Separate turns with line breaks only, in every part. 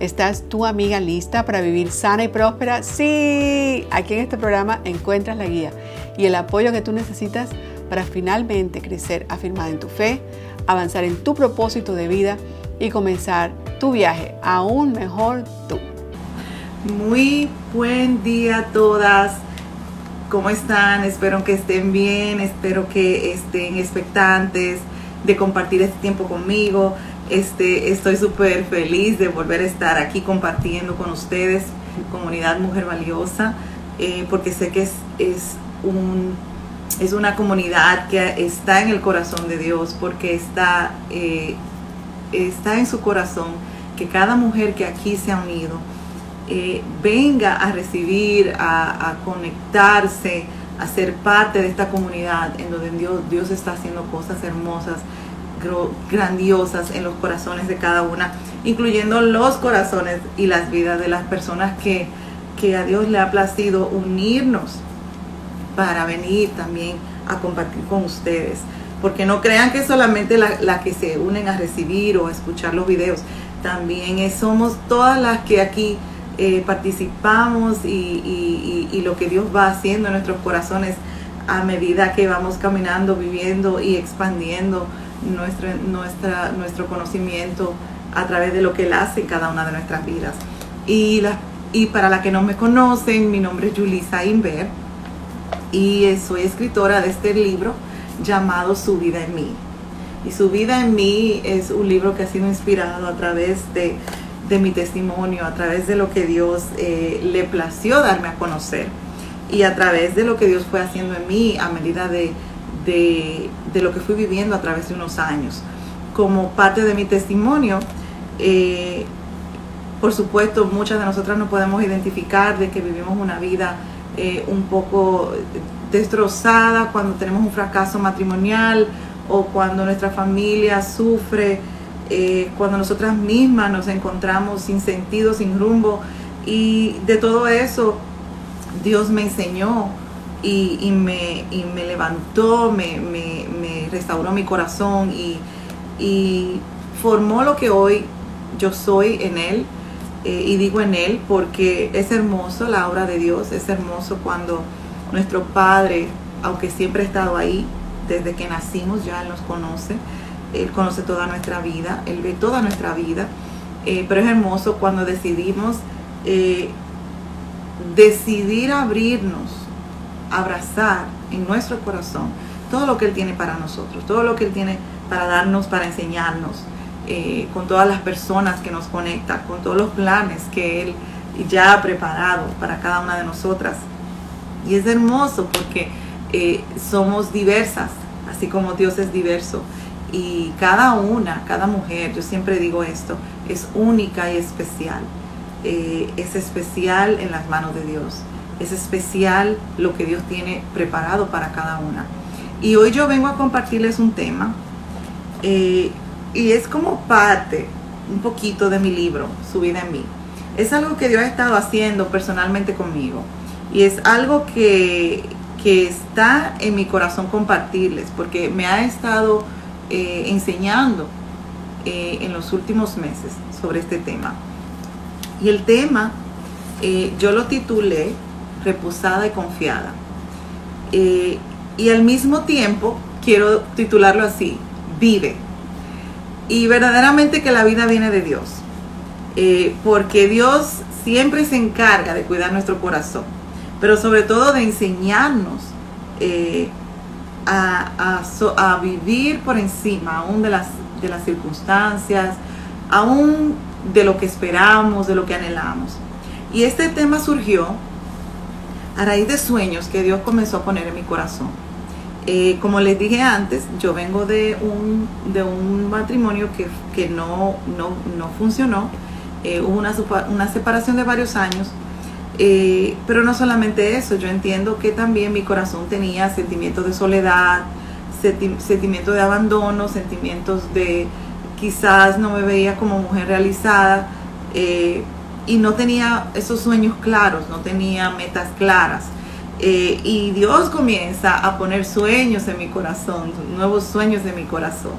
¿Estás tu amiga lista para vivir sana y próspera? Sí, aquí en este programa encuentras la guía y el apoyo que tú necesitas para finalmente crecer afirmada en tu fe, avanzar en tu propósito de vida y comenzar tu viaje aún mejor tú.
Muy buen día a todas. ¿Cómo están? Espero que estén bien, espero que estén expectantes de compartir este tiempo conmigo. Este, estoy súper feliz de volver a estar aquí compartiendo con ustedes, comunidad Mujer Valiosa, eh, porque sé que es, es es una comunidad que está en el corazón de Dios, porque está, eh, está en su corazón que cada mujer que aquí se ha unido eh, venga a recibir, a, conectarse, a ser parte de esta comunidad en donde Dios, Dios está haciendo cosas hermosas, grandiosas en los corazones de cada una, incluyendo los corazones y las vidas de las personas que, que a Dios le ha placido unirnos para venir también a compartir con ustedes. Porque no crean que solamente las la que se unen a recibir o a escuchar los videos, también somos todas las que aquí eh, participamos y, y, lo que Dios va haciendo en nuestros corazones a medida que vamos caminando, viviendo y expandiendo nuestro, nuestra, nuestro conocimiento a través de lo que Él hace en cada una de nuestras vidas. Y, la, y para la que no me conocen, mi nombre es Julissa Inver y soy escritora de este libro llamado Su vida en mí. Y Su vida en mí es un libro que ha sido inspirado a través de, mi testimonio, a través de lo que Dios eh, le plació darme a conocer y a través de lo que Dios fue haciendo en mí a medida de, lo que fui viviendo a través de unos años. Como parte de mi testimonio, eh, por supuesto, muchas de nosotras nos podemos identificar de que vivimos una vida eh, un poco destrozada cuando tenemos un fracaso matrimonial o cuando nuestra familia sufre, eh, cuando nosotras mismas nos encontramos sin sentido, sin rumbo. Y de todo eso Dios me enseñó y, me, levantó, me, restauró mi corazón y, y formó lo que hoy yo soy en Él eh, y digo en Él porque es hermoso la obra de Dios, es hermoso cuando nuestro Padre, aunque siempre ha estado ahí, desde que nacimos ya Él nos conoce, Él conoce toda nuestra vida, Él ve toda nuestra vida, eh, pero es hermoso cuando decidimos eh, decidir abrirnos, abrazar en nuestro corazón todo lo que Él tiene para nosotros, todo lo que Él tiene para darnos, para enseñarnos. Eh, con todas las personas que nos conecta, con todos los planes que Él ya ha preparado para cada una de nosotras. Y es hermoso porque eh, somos diversas, así como Dios es diverso. Y cada una, cada mujer, yo siempre digo esto, es única y especial. Eh, es especial en las manos de Dios. Es especial lo que Dios tiene preparado para cada una. Y hoy yo vengo a compartirles un tema y es como parte un poquito de mi libro, Su vida en mí. Es algo que Dios ha estado haciendo personalmente conmigo. Y es algo que, está en mi corazón compartirles, porque me ha estado eh, enseñando eh, en los últimos meses sobre este tema. Y el tema, eh, yo lo titulé Reposada y Confiada. y al mismo tiempo, quiero titularlo así, Vive y verdaderamente que la vida viene de Dios. Eh, porque Dios siempre se encarga de cuidar nuestro corazón, pero sobre todo de enseñarnos eh, a, a, vivir por encima aún de las, de las circunstancias, aún de lo que esperamos, de lo que anhelamos. Y este tema surgió a raíz de sueños que Dios comenzó a poner en mi corazón. Eh, como les dije antes, yo vengo de un, de un matrimonio que, no, no, funcionó. Eh, hubo una, una, separación de varios años Eh, pero no solamente eso, yo entiendo que también mi corazón tenía sentimientos de soledad, sentimientos de abandono, sentimientos de quizás no me veía como mujer realizada eh, y no tenía esos sueños claros, no tenía metas claras. Eh, y Dios comienza a poner sueños en mi corazón, nuevos sueños en mi corazón.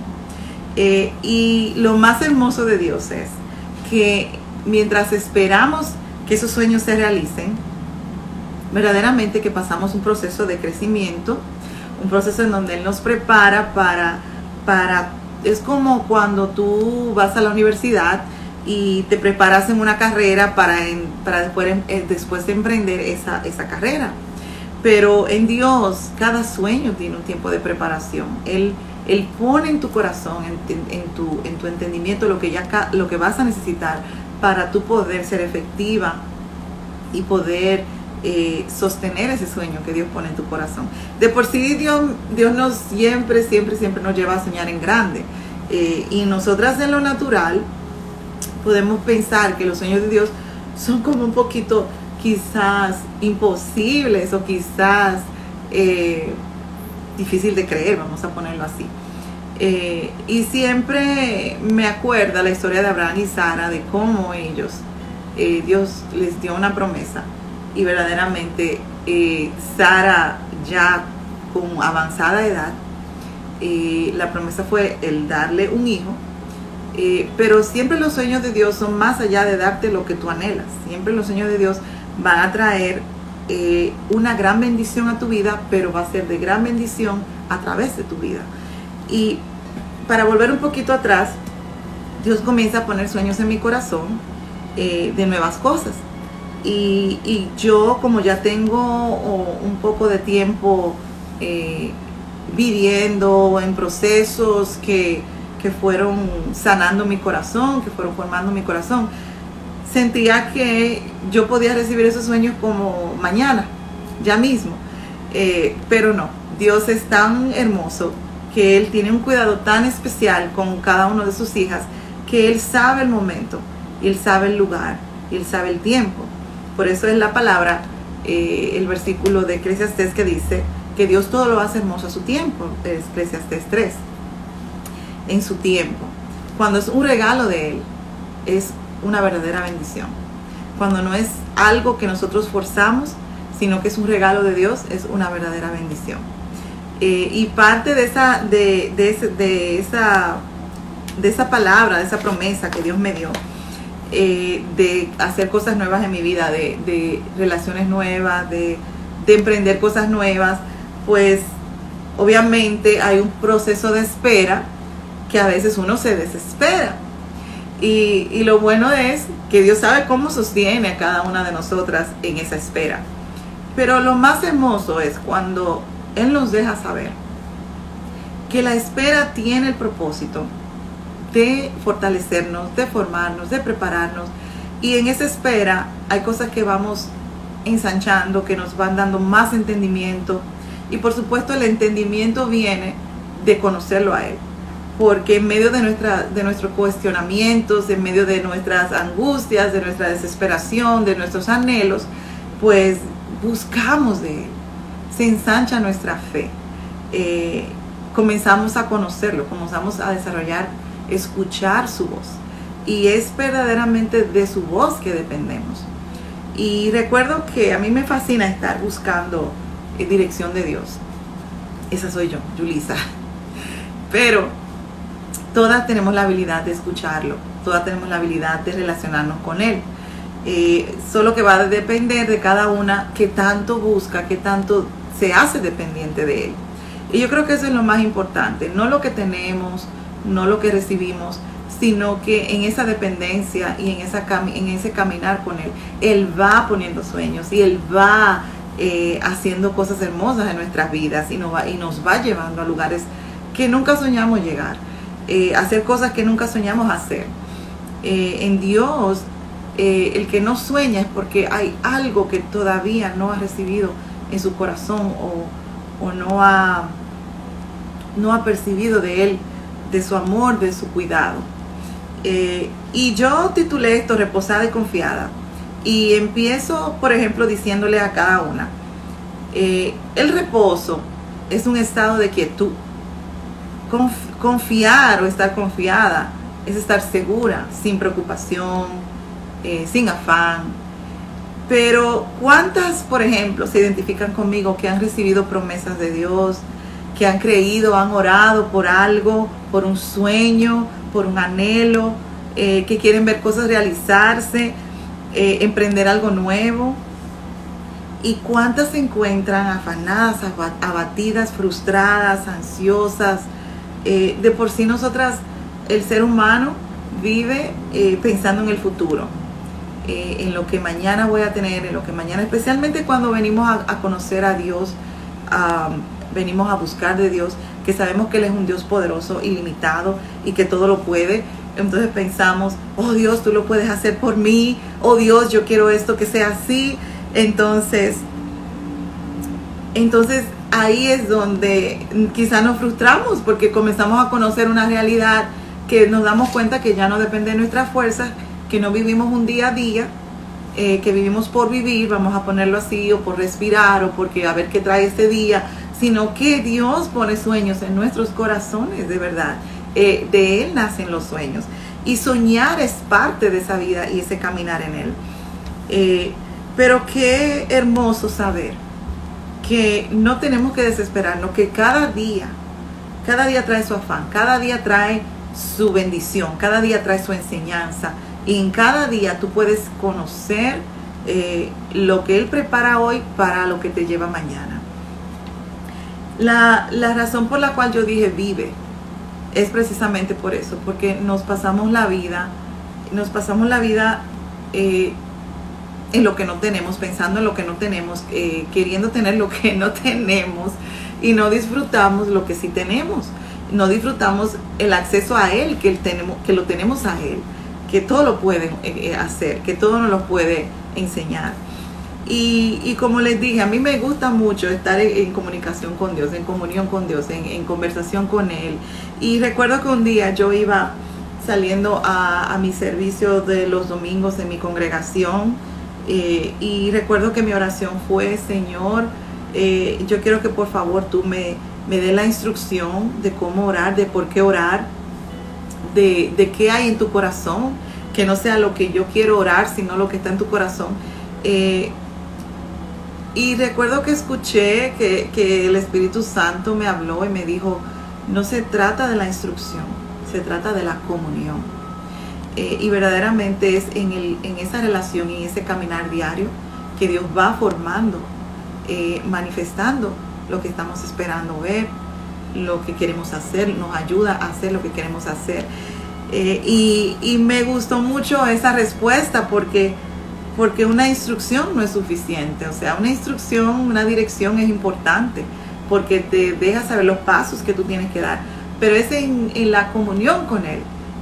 y lo más hermoso de Dios es que mientras esperamos que esos sueños se realicen, verdaderamente que pasamos un proceso de crecimiento, un proceso en donde Él nos prepara para, para es como cuando tú vas a la universidad y te preparas en una carrera para, para después, eh, después de emprender esa, esa carrera. Pero en Dios, cada sueño tiene un tiempo de preparación. Él, él pone en tu corazón, en, tu, en tu entendimiento lo que, ya, lo que vas a necesitar para tú poder ser efectiva y poder eh, sostener ese sueño que Dios pone en tu corazón. De por sí Dios, Dios nos siempre, siempre, siempre nos lleva a soñar en grande. Eh, y nosotras en lo natural podemos pensar que los sueños de Dios son como un poquito quizás imposibles o quizás eh, difícil de creer, vamos a ponerlo así. Eh, y siempre me acuerda la historia de Abraham y Sara, de cómo ellos, eh, Dios les dio una promesa y verdaderamente eh, Sara ya con avanzada edad, la promesa fue el darle un hijo, pero siempre los sueños de Dios son más allá de darte lo que tú anhelas, siempre los sueños de Dios van a traer una gran bendición a tu vida, pero va a ser de gran bendición a través de tu vida. Y para volver un poquito atrás, Dios comienza a poner sueños en mi corazón eh, de nuevas cosas. Y, yo, como ya tengo un poco de tiempo eh, viviendo en procesos que, que fueron sanando mi corazón, que fueron formando mi corazón, sentía que yo podía recibir esos sueños como mañana, ya mismo. Eh, pero no, Dios es tan hermoso que Él tiene un cuidado tan especial con cada uno de sus hijas que Él sabe el momento, Él sabe el lugar, Él sabe el tiempo. Por eso es la palabra, eh, el versículo de Eclesiastes que dice que Dios todo lo hace hermoso a su tiempo, es Eclesiastes 3, en su tiempo. Cuando es un regalo de Él, es una verdadera bendición. Cuando no es algo que nosotros forzamos, sino que es un regalo de Dios, es una verdadera bendición. Eh, y parte de esa, de, de, esa, de esa palabra, de esa promesa que Dios me dio, eh, de hacer cosas nuevas en mi vida, de, relaciones nuevas, de, emprender cosas nuevas, pues obviamente hay un proceso de espera que a veces uno se desespera. Y, y, lo bueno es que Dios sabe cómo sostiene a cada una de nosotras en esa espera. Pero lo más hermoso es cuando él nos deja saber que la espera tiene el propósito de fortalecernos, de formarnos, de prepararnos. Y en esa espera hay cosas que vamos ensanchando, que nos van dando más entendimiento. Y por supuesto el entendimiento viene de conocerlo a Él. Porque en medio de, nuestra, de nuestros cuestionamientos, en medio de nuestras angustias, de nuestra desesperación, de nuestros anhelos, pues buscamos de Él se ensancha nuestra fe. Eh, comenzamos a conocerlo, comenzamos a desarrollar, escuchar su voz. Y es verdaderamente de su voz que dependemos. Y recuerdo que a mí me fascina estar buscando eh, dirección de Dios. Esa soy yo, Julisa. Pero todas tenemos la habilidad de escucharlo, todas tenemos la habilidad de relacionarnos con Él. Eh, solo que va a depender de cada una que tanto busca, que tanto se hace dependiente de Él. Y yo creo que eso es lo más importante, no lo que tenemos, no lo que recibimos, sino que en esa dependencia y en ese caminar con Él, Él va poniendo sueños y Él va eh, haciendo cosas hermosas en nuestras vidas y nos va, y nos va llevando a lugares que nunca soñamos llegar, eh, hacer cosas que nunca soñamos hacer. Eh, en Dios, el que no sueña es porque hay algo que todavía no ha recibido en su corazón o, no, ha, no ha percibido de él, de su amor, de su cuidado. Eh, y yo titulé esto Reposada y Confiada. Y empiezo, por ejemplo, diciéndole a cada una, eh, el reposo es un estado de quietud. Confiar o estar confiada es estar segura, sin preocupación, eh, sin afán. Pero ¿cuántas, por ejemplo, se identifican conmigo que han recibido promesas de Dios, que han creído, han orado por algo, por un sueño, por un anhelo, eh, que quieren ver cosas realizarse, eh, emprender algo nuevo? ¿Y cuántas se encuentran afanadas, abatidas, frustradas, ansiosas? De por sí nosotras el ser humano vive eh, pensando en el futuro, eh, en lo que mañana voy a tener, en lo que mañana, especialmente cuando venimos a, conocer a Dios, venimos a buscar de Dios, que sabemos que Él es un Dios poderoso, ilimitado y que todo lo puede. Entonces pensamos, oh Dios, tú lo puedes hacer por mí, oh Dios, yo quiero esto que sea así. Entonces, entonces ahí es donde quizá nos frustramos porque comenzamos a conocer una realidad que nos damos cuenta que ya no depende de nuestras fuerzas, que no vivimos un día a día, eh, que vivimos por vivir, vamos a ponerlo así, o por respirar, o porque a ver qué trae este día, sino que Dios pone sueños en nuestros corazones, de verdad. Eh, de Él nacen los sueños. Y soñar es parte de esa vida y ese caminar en Él. Eh, pero qué hermoso saber que no tenemos que desesperarnos, que cada día, cada día trae su afán, cada día trae su bendición, cada día trae su enseñanza y en cada día tú puedes conocer eh, lo que Él prepara hoy para lo que te lleva mañana. La, razón por la cual yo dije vive es precisamente por eso, porque nos pasamos la vida, nos pasamos la vida eh, en lo que no tenemos, pensando en lo que no tenemos, eh, queriendo tener lo que no tenemos y no disfrutamos lo que sí tenemos no disfrutamos el acceso a Él, que, tenemos, que lo tenemos a Él, que todo lo puede eh, eh, hacer, que todo nos lo puede enseñar. Y, como les dije, a mí me gusta mucho estar en, comunicación con Dios, en comunión con Dios, en, conversación con Él. Y recuerdo que un día yo iba saliendo a, mi servicio de los domingos en mi congregación eh, y recuerdo que mi oración fue, Señor, yo quiero que por favor tú me me dé la instrucción de cómo orar, de por qué orar, de, qué hay en tu corazón, que no sea lo que yo quiero orar, sino lo que está en tu corazón. Eh, y recuerdo que escuché que, el Espíritu Santo me habló y me dijo, no se trata de la instrucción, se trata de la comunión. Eh, y verdaderamente es en, el, en esa relación y en ese caminar diario que Dios va formando, eh, manifestando lo que estamos esperando ver, lo que queremos hacer, nos ayuda a hacer lo que queremos hacer. Eh, y, me gustó mucho esa respuesta porque, porque una instrucción no es suficiente. O sea, una instrucción, una dirección es importante porque te deja saber los pasos que tú tienes que dar. Pero es en, la comunión con Él,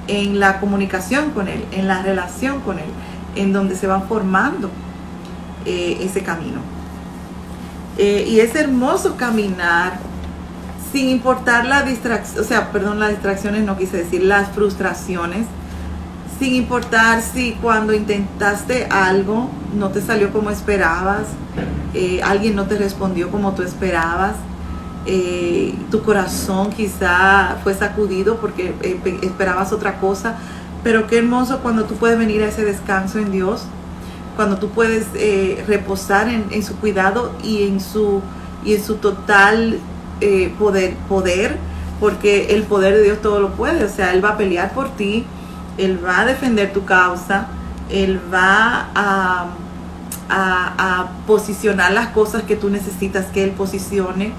en la comunicación con Él, en la relación con Él, en donde se va formando eh, ese camino. Eh, y es hermoso caminar sin importar la distracción, o sea, perdón, las distracciones no quise decir, las frustraciones, sin importar si cuando intentaste algo no te salió como esperabas, eh, alguien no te respondió como tú esperabas, eh, tu corazón quizá fue sacudido porque esperabas otra cosa, pero qué hermoso cuando tú puedes venir a ese descanso en Dios cuando tú puedes eh, reposar en, su cuidado y en su, y en su total eh, poder, poder, porque el poder de Dios todo lo puede, o sea, Él va a pelear por ti, Él va a defender tu causa, Él va a, a, posicionar las cosas que tú necesitas que Él posicione.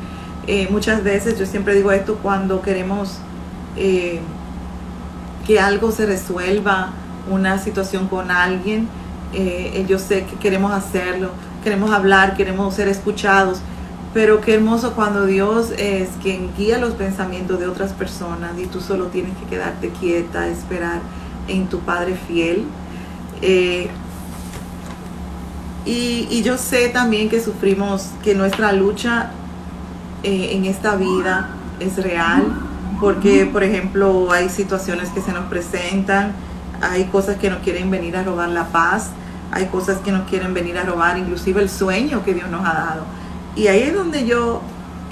Eh, muchas veces, yo siempre digo esto, cuando queremos que algo se resuelva, una situación con alguien, eh, yo sé que queremos hacerlo, queremos hablar, queremos ser escuchados, pero qué hermoso cuando Dios es quien guía los pensamientos de otras personas y tú solo tienes que quedarte quieta, esperar en tu Padre fiel. Eh, y, yo sé también que sufrimos, que nuestra lucha eh, en esta vida es real, porque por ejemplo hay situaciones que se nos presentan, hay cosas que nos quieren venir a robar la paz, hay cosas que nos quieren venir a robar, inclusive el sueño que Dios nos ha dado. Y ahí es donde yo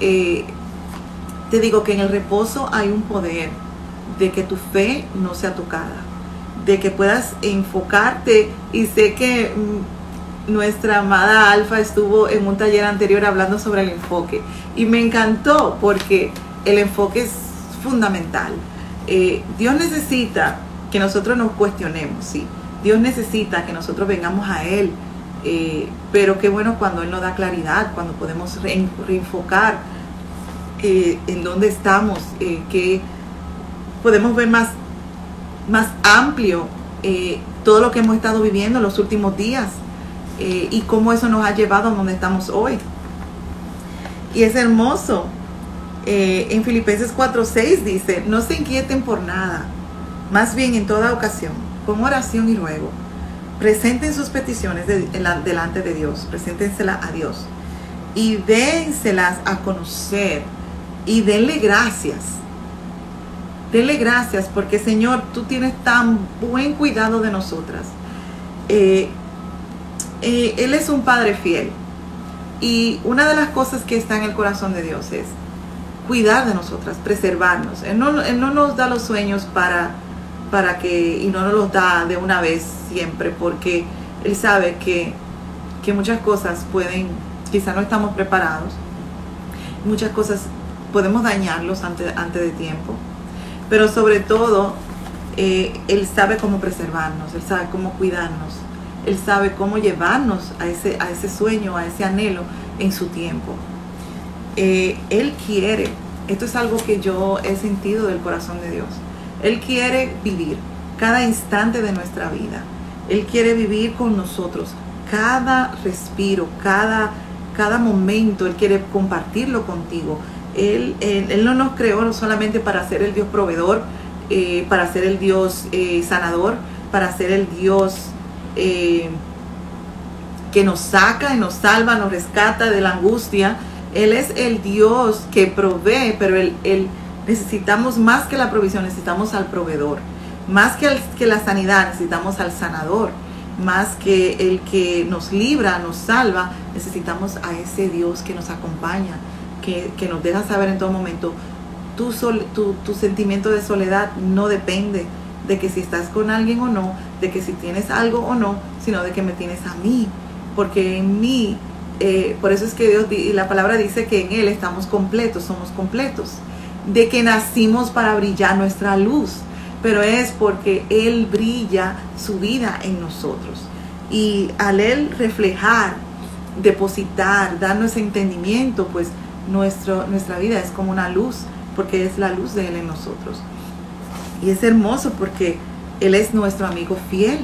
eh, te digo que en el reposo hay un poder de que tu fe no sea tocada, de que puedas enfocarte y sé que mm, nuestra amada Alfa estuvo en un taller anterior hablando sobre el enfoque y me encantó porque el enfoque es fundamental. Eh, Dios necesita que nosotros nos cuestionemos, sí. Dios necesita que nosotros vengamos a Él, eh, pero qué bueno cuando Él nos da claridad, cuando podemos reenfocar eh, en dónde estamos, que podemos ver más, más amplio todo lo que hemos estado viviendo en los últimos días y cómo eso nos ha llevado a donde estamos hoy. Y es hermoso eh, en Filipenses 4:6 dice, no se inquieten por nada, más bien en toda ocasión, con oración y ruego, presenten sus peticiones delante de Dios, preséntenselas a Dios y dénselas a conocer y denle gracias. Denle gracias porque Señor, tú tienes tan buen cuidado de nosotras. Eh, eh, él es un Padre fiel. Y una de las cosas que está en el corazón de Dios es cuidar de nosotras, preservarnos. Él no, no nos da los sueños para, para que, y no nos los da de una vez siempre, porque Él sabe que, que muchas cosas pueden, quizá no estamos preparados, muchas cosas podemos dañarlos antes, antes de tiempo, pero sobre todo eh, Él sabe cómo preservarnos, Él sabe cómo cuidarnos, Él sabe cómo llevarnos a ese, a ese sueño, a ese anhelo en su tiempo. Eh, él quiere, esto es algo que yo he sentido del corazón de Dios, Él quiere vivir cada instante de nuestra vida. Él quiere vivir con nosotros cada respiro, cada, cada momento. Él quiere compartirlo contigo. Él, él, no nos creó solamente para ser el Dios proveedor, eh, para ser el Dios eh, sanador, para ser el Dios que nos saca y nos salva, nos rescata de la angustia, él es el Dios que provee, pero él, necesitamos más que la provisión, necesitamos al proveedor. Más que, que la sanidad, necesitamos al sanador. Más que el que nos libra, nos salva, necesitamos a ese Dios que nos acompaña, que, nos deja saber en todo momento, tu sentimiento de soledad no depende de que si estás con alguien o no, de que si tienes algo o no, sino de que me tienes a mí. Porque en mí eh, por eso es que Dios y la palabra dice que en Él estamos completos, somos completos, de que nacimos para brillar nuestra luz, pero es porque Él brilla su vida en nosotros. Y al Él reflejar, depositar, darnos entendimiento, pues nuestro, nuestra vida es como una luz, porque es la luz de Él en nosotros. Y es hermoso porque Él es nuestro amigo fiel.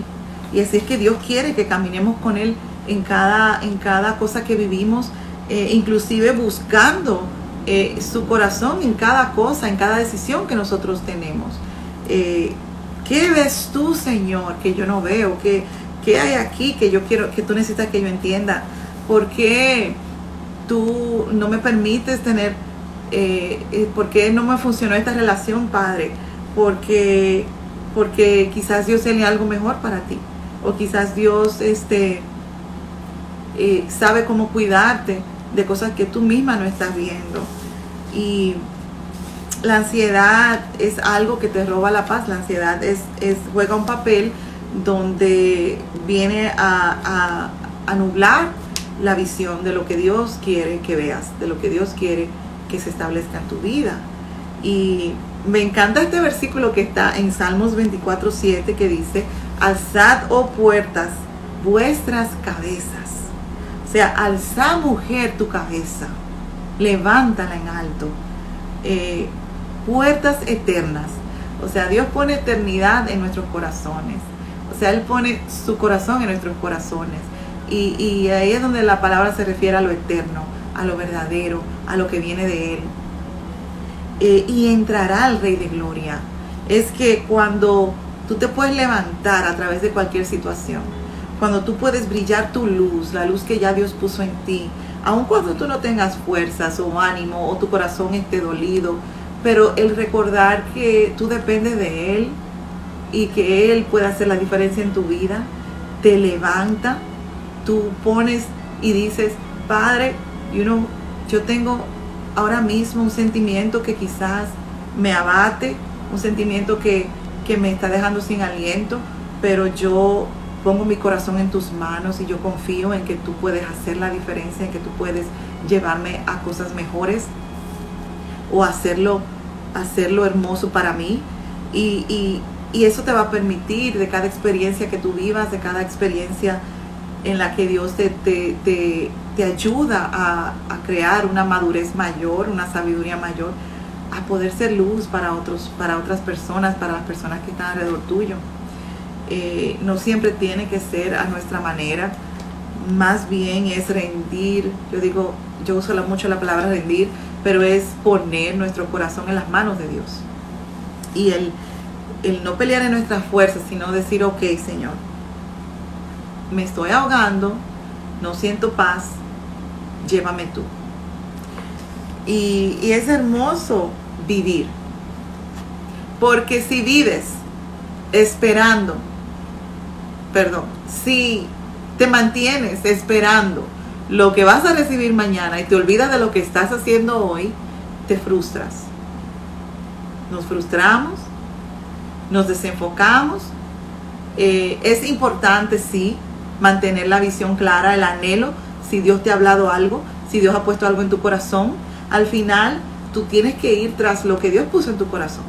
Y así es que Dios quiere que caminemos con Él en cada, en cada cosa que vivimos, eh, inclusive buscando eh, su corazón en cada cosa, en cada decisión que nosotros tenemos. Eh, ¿Qué ves tú, Señor, que yo no veo? ¿Qué, ¿Qué, hay aquí que yo quiero, que tú necesitas que yo entienda? ¿Por qué tú no me permites tener, por qué no me funcionó esta relación, Padre? Porque, porque quizás Dios tiene algo mejor para ti. O quizás Dios, este, eh, sabe cómo cuidarte de cosas que tú misma no estás viendo. Y la ansiedad es algo que te roba la paz. La ansiedad es, juega un papel donde viene a, a, nublar la visión de lo que Dios quiere que veas, de lo que Dios quiere que se establezca en tu vida. Y me encanta este versículo que está en Salmos 24, 7 que dice, alzad, oh puertas, vuestras cabezas o sea, alza mujer tu cabeza, levántala en alto. Eh, puertas eternas. O sea, Dios pone eternidad en nuestros corazones. O sea, Él pone su corazón en nuestros corazones. Y, ahí es donde la palabra se refiere a lo eterno, a lo verdadero, a lo que viene de Él. Eh, y entrará el Rey de Gloria. Es que cuando tú te puedes levantar a través de cualquier situación, cuando tú puedes brillar tu luz, la luz que ya Dios puso en ti, aun cuando tú no tengas fuerzas o ánimo o tu corazón esté dolido, pero el recordar que tú dependes de Él y que Él puede hacer la diferencia en tu vida, te levanta, tú pones y dices, Padre, you know, yo tengo ahora mismo un sentimiento que quizás me abate, un sentimiento que, que me está dejando sin aliento, pero yo pongo mi corazón en tus manos y yo confío en que tú puedes hacer la diferencia, en que tú puedes llevarme a cosas mejores o hacerlo, hacerlo hermoso para mí. Y, eso te va a permitir de cada experiencia que tú vivas, de cada experiencia en la que Dios te, te, te, ayuda a, a, crear una madurez mayor, una sabiduría mayor, a poder ser luz para, otros, para otras personas, para las personas que están alrededor tuyo. Eh, no siempre tiene que ser a nuestra manera, más bien es rendir, yo digo, yo uso mucho la palabra rendir, pero es poner nuestro corazón en las manos de Dios. Y el, el no pelear en nuestras fuerzas, sino decir, ok Señor, me estoy ahogando, no siento paz, llévame tú. Y, es hermoso vivir, porque si vives esperando perdón, si te mantienes esperando lo que vas a recibir mañana y te olvidas de lo que estás haciendo hoy, te frustras. Nos frustramos, nos desenfocamos. Eh, es importante, sí, mantener la visión clara, el anhelo, si Dios te ha hablado algo, si Dios ha puesto algo en tu corazón. Al final, tú tienes que ir tras lo que Dios puso en tu corazón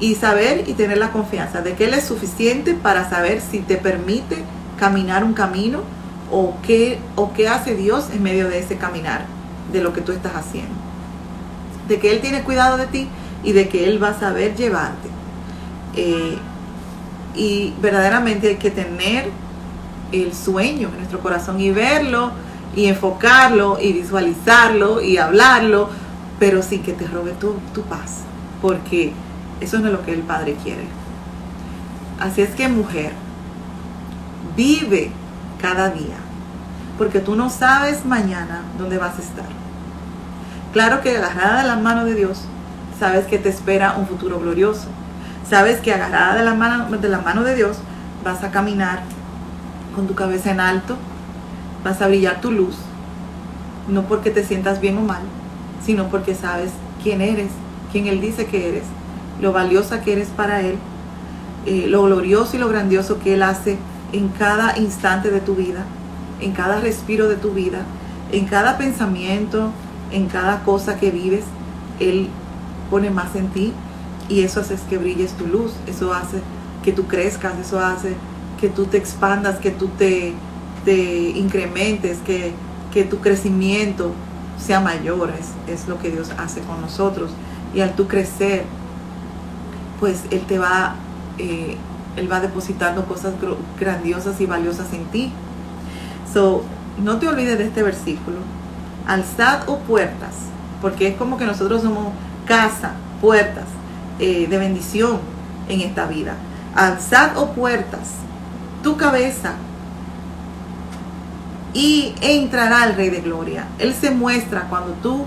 y saber y tener la confianza de que Él es suficiente para saber si te permite caminar un camino o qué, o qué hace Dios en medio de ese caminar, de lo que tú estás haciendo. De que Él tiene cuidado de ti y de que Él va a saber llevarte. Eh, y verdaderamente hay que tener el sueño en nuestro corazón y verlo y enfocarlo y visualizarlo y hablarlo, pero sin que te robe tu, tu paz. Porque eso no es lo que el Padre quiere. Así es que mujer, vive cada día, porque tú no sabes mañana dónde vas a estar. Claro que agarrada de las manos de Dios, sabes que te espera un futuro glorioso. Sabes que agarrada de la mano de, la mano de Dios vas a caminar con tu cabeza en alto, vas a brillar tu luz, no porque te sientas bien o mal, sino porque sabes quién eres, quién Él dice que eres lo valiosa que eres para Él, eh, lo glorioso y lo grandioso que Él hace en cada instante de tu vida, en cada respiro de tu vida, en cada pensamiento, en cada cosa que vives, Él pone más en ti y eso hace que brilles tu luz, eso hace que tú crezcas, eso hace que tú te expandas, que tú te, te incrementes, que, que tu crecimiento sea mayor, es, es lo que Dios hace con nosotros. Y al tú crecer, pues Él te va, eh, Él va depositando cosas grandiosas y valiosas en ti. So, no te olvides de este versículo. Alzad o puertas, porque es como que nosotros somos casa, puertas eh, de bendición en esta vida. Alzad o puertas, tu cabeza y entrará el Rey de Gloria. Él se muestra cuando tú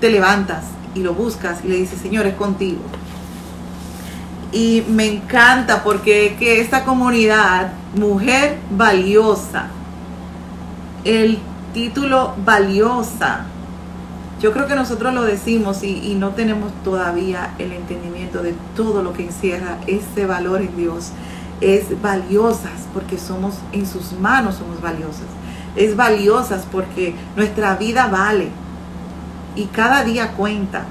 te levantas y lo buscas y le dices, Señor, es contigo y me encanta porque que esta comunidad, Mujer Valiosa, el título valiosa, yo creo que nosotros lo decimos y, no tenemos todavía el entendimiento de todo lo que encierra ese valor en Dios. Es valiosas porque somos en sus manos, somos valiosas. Es valiosas porque nuestra vida vale y cada día cuenta.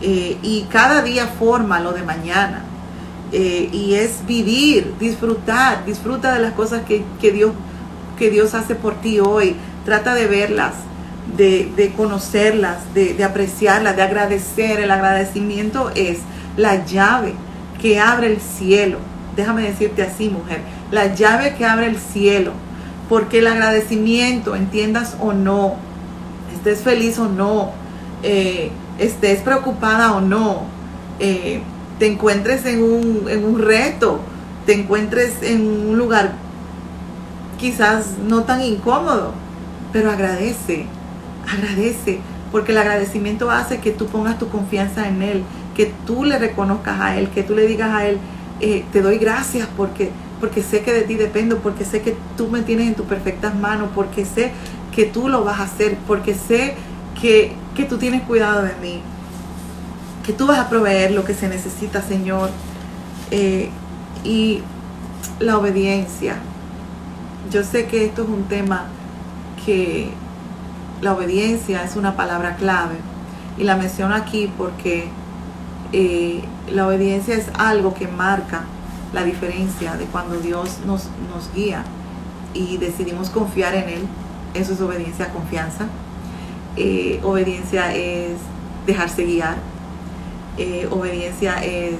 Eh, y cada día forma lo de mañana. Eh, y es vivir, disfrutar, disfruta de las cosas que, Dios, que Dios hace por ti hoy. Trata de verlas, de, conocerlas, de, de, apreciarlas, de agradecer. El agradecimiento es la llave que abre el cielo. Déjame decirte así, mujer, la llave que abre el cielo. Porque el agradecimiento, entiendas o no, estés feliz o no, eh, estés preocupada o no, eh, te encuentres en un, en un reto, te encuentres en un lugar quizás no tan incómodo, pero agradece, agradece, porque el agradecimiento hace que tú pongas tu confianza en Él, que tú le reconozcas a Él, que tú le digas a Él, eh, te doy gracias porque porque sé que de ti dependo, porque sé que tú me tienes en tus perfectas manos, porque sé que tú lo vas a hacer, porque sé que, que tú tienes cuidado de mí, que tú vas a proveer lo que se necesita, Señor. Eh, y la obediencia. Yo sé que esto es un tema que la obediencia es una palabra clave y la menciono aquí porque eh, la obediencia es algo que marca la diferencia de cuando Dios nos, nos guía y decidimos confiar en Él. Eso es obediencia, confianza. Eh, obediencia es dejarse guiar. Eh, obediencia es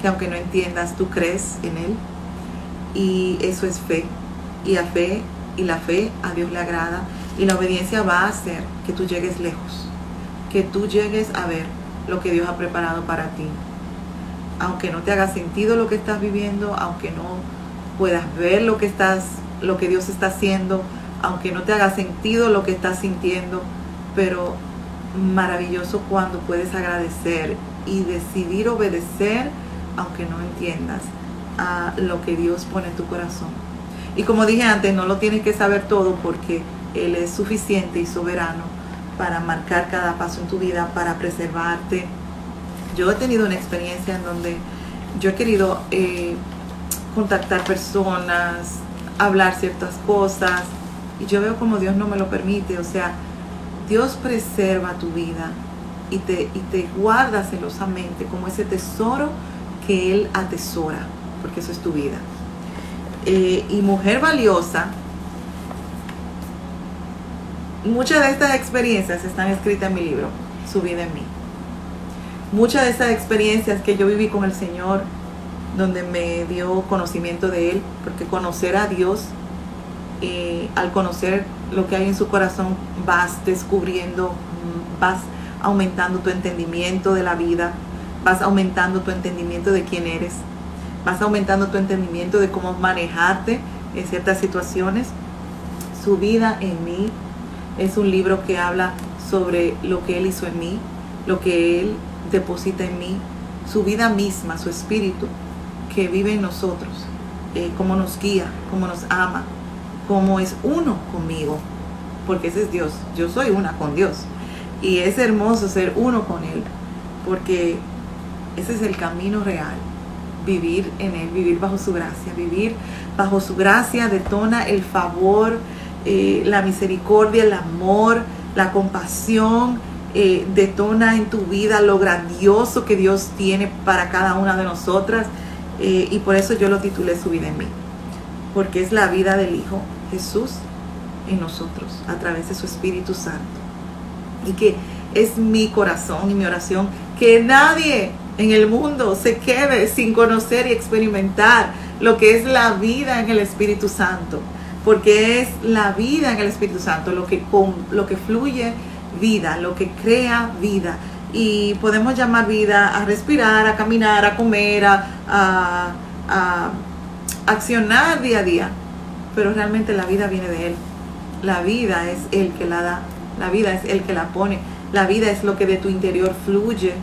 que aunque no entiendas, tú crees en Él. Y eso es fe. Y a fe, y la fe a Dios le agrada. Y la obediencia va a hacer que tú llegues lejos. Que tú llegues a ver lo que Dios ha preparado para ti. Aunque no te haga sentido lo que estás viviendo, aunque no puedas ver lo que estás, lo que Dios está haciendo, aunque no te haga sentido lo que estás sintiendo, pero maravilloso cuando puedes agradecer y decidir obedecer aunque no entiendas a lo que Dios pone en tu corazón. Y como dije antes, no lo tienes que saber todo porque Él es suficiente y soberano para marcar cada paso en tu vida, para preservarte. Yo he tenido una experiencia en donde yo he querido eh, contactar personas, hablar ciertas cosas, y yo veo como Dios no me lo permite. O sea, Dios preserva tu vida y te, y te guarda celosamente como ese tesoro que Él atesora, porque eso es tu vida. Eh, y mujer valiosa, muchas de estas experiencias están escritas en mi libro, Su vida en mí. Muchas de estas experiencias que yo viví con el Señor, donde me dio conocimiento de Él, porque conocer a Dios, eh, al conocer lo que hay en su corazón, vas descubriendo, vas aumentando tu entendimiento de la vida, vas aumentando tu entendimiento de quién eres, vas aumentando tu entendimiento de cómo manejarte en ciertas situaciones. Su vida en mí es un libro que habla sobre lo que Él hizo en mí, lo que Él deposita en mí, su vida misma, su espíritu que vive en nosotros, eh, cómo nos guía, cómo nos ama, cómo es uno conmigo, porque ese es Dios, yo soy una con Dios. Y es hermoso ser uno con Él, porque ese es el camino real. Vivir en Él, vivir bajo su gracia. Vivir bajo su gracia detona el favor, eh, la misericordia, el amor, la compasión. Eh, detona en tu vida lo grandioso que Dios tiene para cada una de nosotras. Eh, y por eso yo lo titulé Su vida en mí. Porque es la vida del Hijo Jesús en nosotros, a través de su Espíritu Santo. Y que es mi corazón y mi oración que nadie en el mundo se quede sin conocer y experimentar lo que es la vida en el Espíritu Santo, porque es la vida en el Espíritu Santo lo que, lo que fluye vida, lo que crea vida. Y podemos llamar vida a respirar, a caminar, a comer, a, a accionar día a día, pero realmente la vida viene de Él. La vida es el que la da, la vida es el que la pone, la vida es lo que de tu interior fluye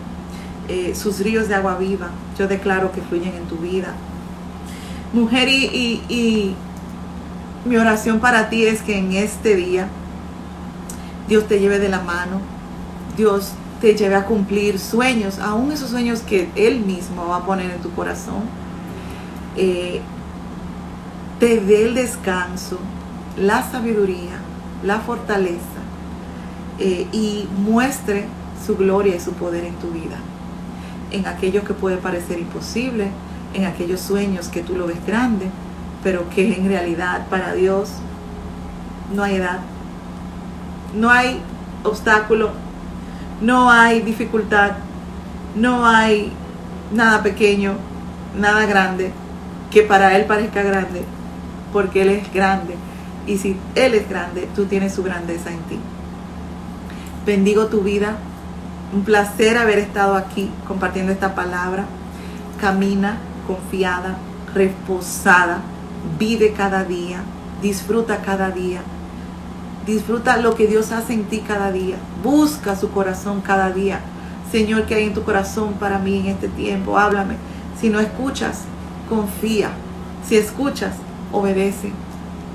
eh, sus ríos de agua viva, yo declaro que fluyen en tu vida. Mujer, y, mi oración para ti es que en este día Dios te lleve de la mano, Dios te lleve a cumplir sueños, aún esos sueños que Él mismo va a poner en tu corazón. Eh, te dé el descanso, la sabiduría, la fortaleza eh, y muestre su gloria y su poder en tu vida en aquello que puede parecer imposible, en aquellos sueños que tú lo ves grande, pero que en realidad para Dios no hay edad, no hay obstáculo, no hay dificultad, no hay nada pequeño, nada grande, que para Él parezca grande, porque Él es grande. Y si Él es grande, tú tienes su grandeza en ti. Bendigo tu vida, un placer haber estado aquí compartiendo esta palabra. Camina confiada, reposada, vive cada día, disfruta cada día. Disfruta lo que Dios hace en ti cada día. Busca su corazón cada día. Señor, ¿qué hay en tu corazón para mí en este tiempo? Háblame. Si no escuchas, confía. Si escuchas, obedece.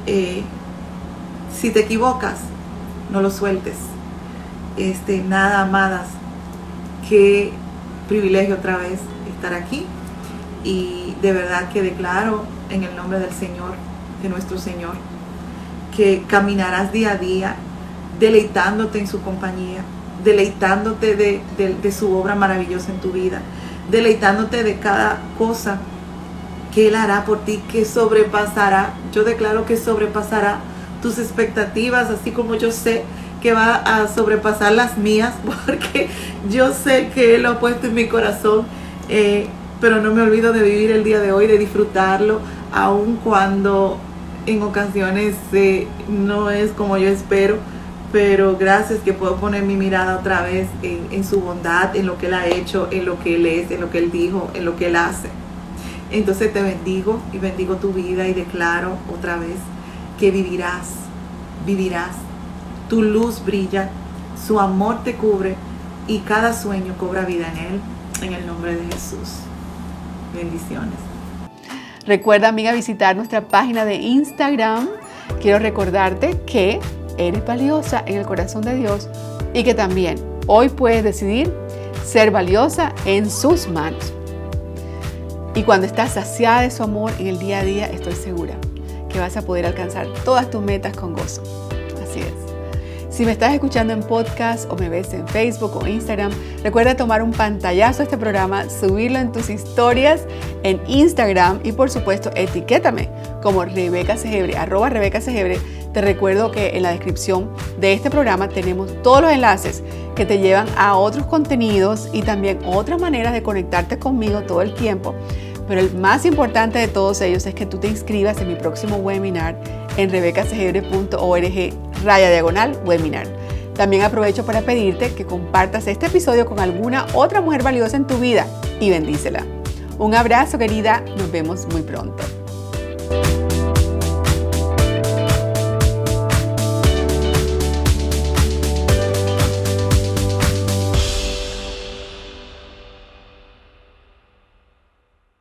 Eh, si te equivocas, no lo sueltes. Este, nada, amadas, qué privilegio otra vez estar aquí. Y de verdad que declaro en el nombre del Señor, de nuestro Señor, que caminarás día a día deleitándote en su compañía, deleitándote de, su obra maravillosa en tu vida, deleitándote de cada cosa que Él hará por ti, que sobrepasará, yo declaro que sobrepasará tus expectativas, así como yo sé que va a sobrepasar las mías, porque yo sé que Él lo ha puesto en mi corazón, eh, pero no me olvido de vivir el día de hoy, de disfrutarlo, aun cuando en ocasiones eh, no es como yo espero, pero gracias que puedo poner mi mirada otra vez en, en, su bondad, en lo que Él ha hecho, en lo que Él es, en lo que Él dijo, en lo que Él hace. Entonces te bendigo y bendigo tu vida y declaro otra vez que vivirás, vivirás. Tu luz brilla, su amor te cubre y cada sueño cobra vida en Él, en el nombre de Jesús. Bendiciones.
Recuerda, amiga, visitar nuestra página de Instagram. Quiero recordarte que eres valiosa en el corazón de Dios y que también hoy puedes decidir ser valiosa en sus manos. Y cuando estás saciada de su amor en el día a día, estoy segura que vas a poder alcanzar todas tus metas con gozo. Así es. Si me estás escuchando en podcast o me ves en Facebook o Instagram, recuerda tomar un pantallazo a este programa, subirlo en tus historias en Instagram y por supuesto etiquétame como Rebeca Segebre, arroba Rebeca Segebre. Te recuerdo que en la descripción de este programa tenemos todos los enlaces que te llevan a otros contenidos y también otras maneras de conectarte conmigo todo el tiempo. Pero el más importante de todos ellos es que tú te inscribas en mi próximo webinar en rebecasegebre.org raya diagonal webinar. También aprovecho para pedirte que compartas este episodio con alguna otra mujer valiosa en tu vida y bendícela. Un abrazo querida, nos vemos muy pronto.